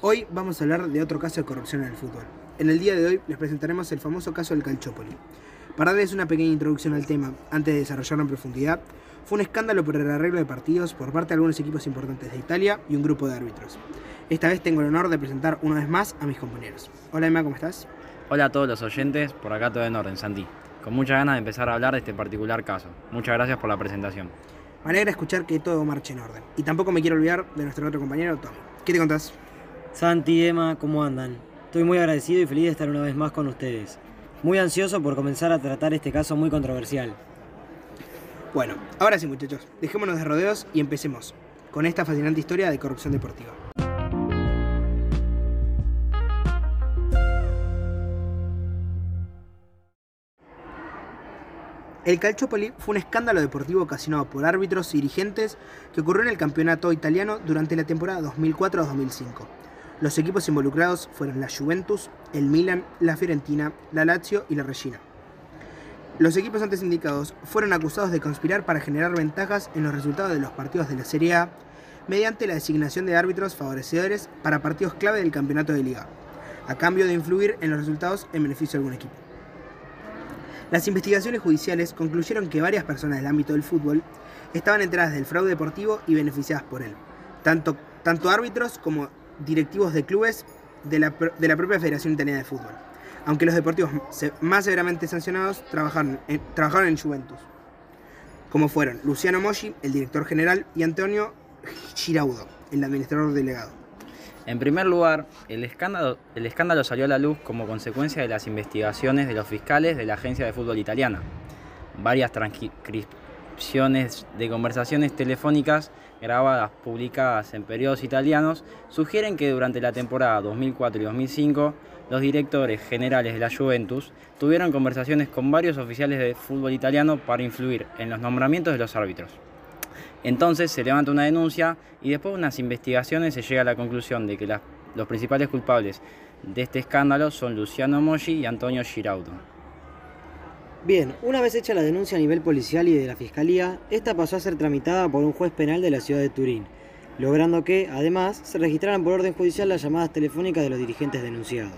Hoy vamos a hablar de otro caso de corrupción en el fútbol. En el día de hoy les presentaremos el famoso caso del Calciopoli. Para darles una pequeña introducción al tema, antes de desarrollarlo en profundidad, fue un escándalo por el arreglo de partidos por parte de algunos equipos importantes de Italia y un grupo de árbitros. Esta vez tengo el honor de presentar una vez más a mis compañeros. Hola Emma, ¿cómo estás? Hola a todos los oyentes, por acá todo en orden, Santi. Con muchas ganas de empezar a hablar de este particular caso. Muchas gracias por la presentación. Me alegra escuchar que todo marche en orden. Y tampoco me quiero olvidar de nuestro otro compañero, Tommy. ¿Qué te contás? Santi, Emma, ¿cómo andan? Estoy muy agradecido y feliz de estar una vez más con ustedes. Muy ansioso por comenzar a tratar este caso muy controversial. Bueno, ahora sí muchachos, dejémonos de rodeos y empecemos con esta fascinante historia de corrupción deportiva. El Calciopoli fue un escándalo deportivo ocasionado por árbitros y dirigentes que ocurrió en el campeonato italiano durante la temporada 2004-2005. Los equipos involucrados fueron la Juventus, el Milan, la Fiorentina, la Lazio y la Regina. Los equipos antes indicados fueron acusados de conspirar para generar ventajas en los resultados de los partidos de la Serie A mediante la designación de árbitros favorecedores para partidos clave del campeonato de liga, a cambio de influir en los resultados en beneficio de algún equipo. Las investigaciones judiciales concluyeron que varias personas del ámbito del fútbol estaban enteradas del fraude deportivo y beneficiadas por él, tanto, tanto árbitros como directivos de clubes de la, de la propia Federación Italiana de Fútbol, aunque los deportivos más severamente sancionados trabajaron en, trabajaron en Juventus, como fueron Luciano Moggi, el director general, y Antonio Giraudo, el administrador delegado. En primer lugar, el escándalo, salió a la luz como consecuencia de las investigaciones de los fiscales de la Agencia de Fútbol Italiana. Varias transcripciones de conversaciones telefónicas grabadas, publicadas en periodos italianos, sugieren que durante la temporada 2004 y 2005, los directores generales de la Juventus tuvieron conversaciones con varios oficiales de fútbol italiano para influir en los nombramientos de los árbitros. Entonces se levanta una denuncia y después de unas investigaciones se llega a la conclusión de que los principales culpables de este escándalo son Luciano Moggi y Antonio Giraudo. Bien, una vez hecha la denuncia a nivel policial y de la fiscalía, esta pasó a ser tramitada por un juez penal de la ciudad de Turín, logrando que, además, se registraran por orden judicial las llamadas telefónicas de los dirigentes denunciados.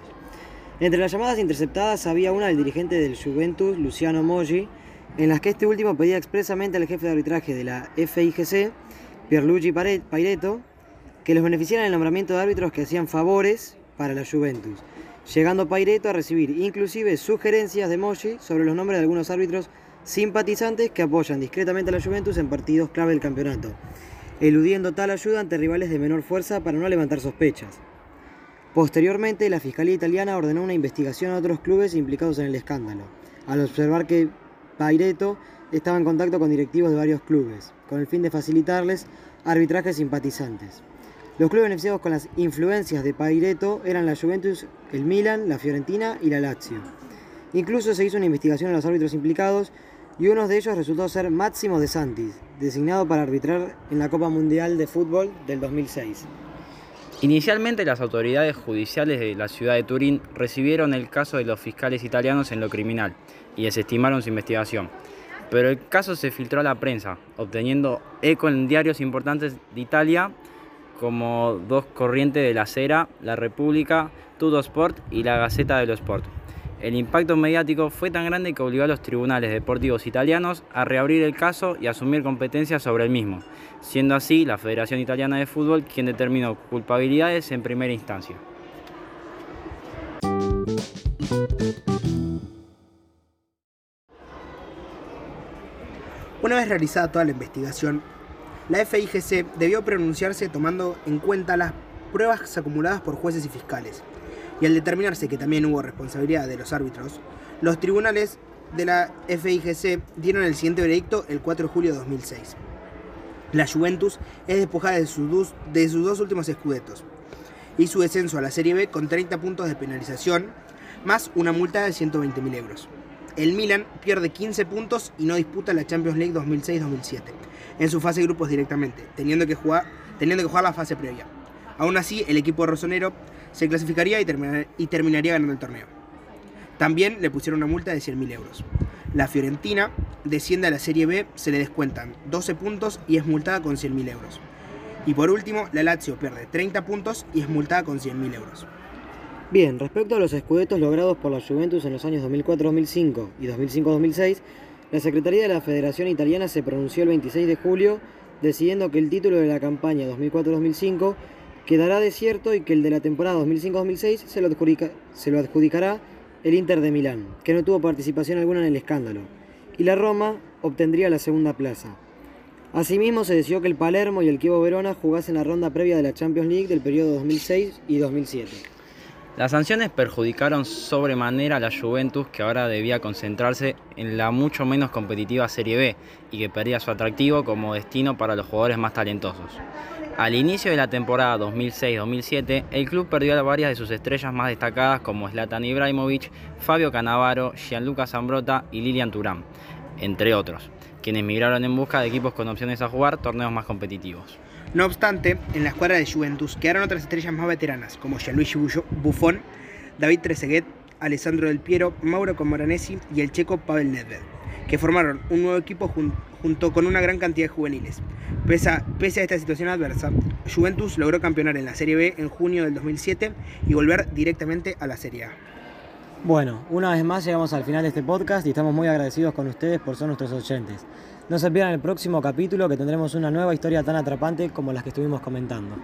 Entre las llamadas interceptadas había una del dirigente del Juventus, Luciano Moggi, en las que este último pedía expresamente al jefe de arbitraje de la FIGC, Pierluigi Paireto, que los beneficiaran el nombramiento de árbitros que hacían favores para la Juventus, llegando Paireto a recibir inclusive sugerencias de Moggi sobre los nombres de algunos árbitros simpatizantes que apoyan discretamente a la Juventus en partidos clave del campeonato, eludiendo tal ayuda ante rivales de menor fuerza para no levantar sospechas. Posteriormente, la Fiscalía Italiana ordenó una investigación a otros clubes implicados en el escándalo, al observar que Paireto estaba en contacto con directivos de varios clubes, con el fin de facilitarles arbitrajes simpatizantes. Los clubes beneficiados con las influencias de Paireto eran la Juventus, el Milan, la Fiorentina y la Lazio. Incluso se hizo una investigación a los árbitros implicados y uno de ellos resultó ser Máximo De Santis, designado para arbitrar en la Copa Mundial de Fútbol del 2006. Inicialmente las autoridades judiciales de la ciudad de Turín recibieron el caso de los fiscales italianos en lo criminal y desestimaron su investigación. Pero el caso se filtró a la prensa, obteniendo eco en diarios importantes de Italia como Dos Corrientes de la Sera, La República, Tutto Sport y la Gaceta dello Sport. El impacto mediático fue tan grande que obligó a los tribunales deportivos italianos a reabrir el caso y asumir competencias sobre el mismo, siendo así la Federación Italiana de Fútbol quien determinó culpabilidades en primera instancia. Una vez realizada toda la investigación, la FIGC debió pronunciarse tomando en cuenta las pruebas acumuladas por jueces y fiscales, y al determinarse que también hubo responsabilidad de los árbitros, los tribunales de la FIGC dieron el siguiente veredicto el 4 de julio de 2006. La Juventus es despojada de sus, dos, de sus dos últimos escudetos y su descenso a la Serie B con 30 puntos de penalización, más una multa de 120.000 euros. El Milan pierde 15 puntos y no disputa la Champions League 2006-2007 en su fase de grupos directamente, teniendo que, jugar, teniendo que jugar la fase previa. Aún así, el equipo rosonero se clasificaría y, terminar, y terminaría ganando el torneo. También le pusieron una multa de 100.000 euros. La Fiorentina desciende a la Serie B, se le descuentan 12 puntos y es multada con 100.000 euros. Y por último, la Lazio pierde 30 puntos y es multada con 100.000 euros. Bien, respecto a los escudetos logrados por la Juventus en los años 2004-2005 y 2005-2006, la Secretaría de la Federación Italiana se pronunció el 26 de julio decidiendo que el título de la campaña 2004-2005 quedará desierto y que el de la temporada 2005-2006 se, lo adjudicará el Inter de Milán, que no tuvo participación alguna en el escándalo, y la Roma obtendría la segunda plaza. Asimismo, se decidió que el Palermo y el Chievo Verona jugasen la ronda previa de la Champions League del periodo 2006 y 2007. Las sanciones perjudicaron sobremanera a la Juventus, que ahora debía concentrarse en la mucho menos competitiva Serie B y que perdía su atractivo como destino para los jugadores más talentosos. Al inicio de la temporada 2006-2007, el club perdió a varias de sus estrellas más destacadas como Zlatan Ibrahimovic, Fabio Cannavaro, Gianluca Zambrota y Lilian Turán, entre otros quienes migraron en busca de equipos con opciones a jugar torneos más competitivos. No obstante, en la escuadra de Juventus quedaron otras estrellas más veteranas, como Gianluigi Buffon, David Trezeguet, Alessandro Del Piero, Mauro Comoranesi y el checo Pavel Nedved, que formaron un nuevo equipo junto con una gran cantidad de juveniles. Pese a, pese a esta situación adversa, Juventus logró campeonar en la Serie B en junio del 2007 y volver directamente a la Serie A. Bueno, una vez más llegamos al final de este podcast y estamos muy agradecidos con ustedes por ser nuestros oyentes. No se pierdan el próximo capítulo que tendremos una nueva historia tan atrapante como las que estuvimos comentando.